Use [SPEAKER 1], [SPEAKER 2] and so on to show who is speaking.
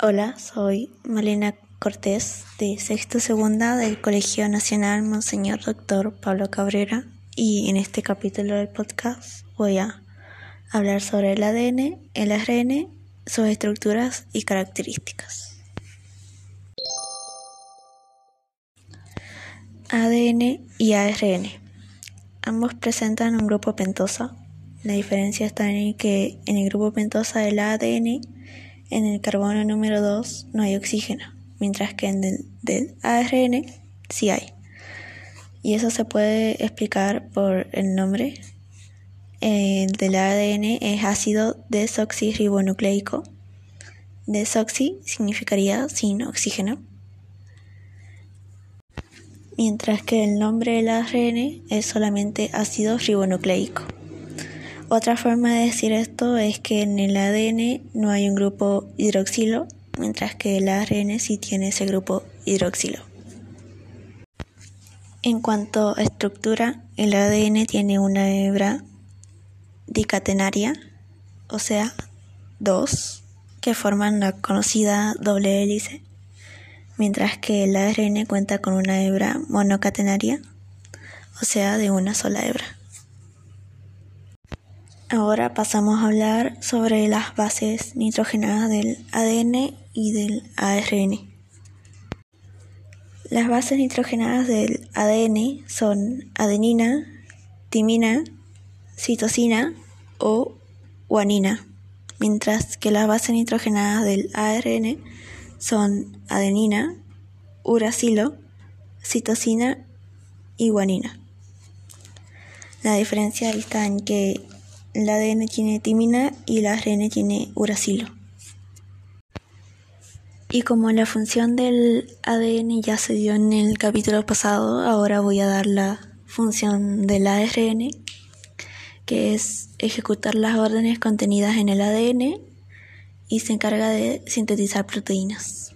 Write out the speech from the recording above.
[SPEAKER 1] Hola, soy Malena Cortés de Sexto Segunda del Colegio Nacional Monseñor Doctor Pablo Cabrera y en este capítulo del podcast voy a hablar sobre el ADN, el ARN, sus estructuras y características. ADN y ARN. Ambos presentan un grupo pentosa. La diferencia está en que en el grupo pentosa del ADN, en el carbono número 2 no hay oxígeno, mientras que en el del ARN sí hay. Y eso se puede explicar por el nombre. El del ADN es ácido desoxirribonucleico. Desoxi significaría sin oxígeno mientras que el nombre del ARN es solamente ácido ribonucleico. Otra forma de decir esto es que en el ADN no hay un grupo hidroxilo, mientras que el ARN sí tiene ese grupo hidroxilo. En cuanto a estructura, el ADN tiene una hebra dicatenaria, o sea, dos, que forman la conocida doble hélice mientras que el ARN cuenta con una hebra monocatenaria, o sea, de una sola hebra. Ahora pasamos a hablar sobre las bases nitrogenadas del ADN y del ARN. Las bases nitrogenadas del ADN son adenina, timina, citosina o guanina, mientras que las bases nitrogenadas del ARN son adenina, uracilo, citosina y guanina. La diferencia está en que el ADN tiene timina y el ARN tiene uracilo. Y como la función del ADN ya se dio en el capítulo pasado, ahora voy a dar la función del ARN, que es ejecutar las órdenes contenidas en el ADN y se encarga de sintetizar proteínas.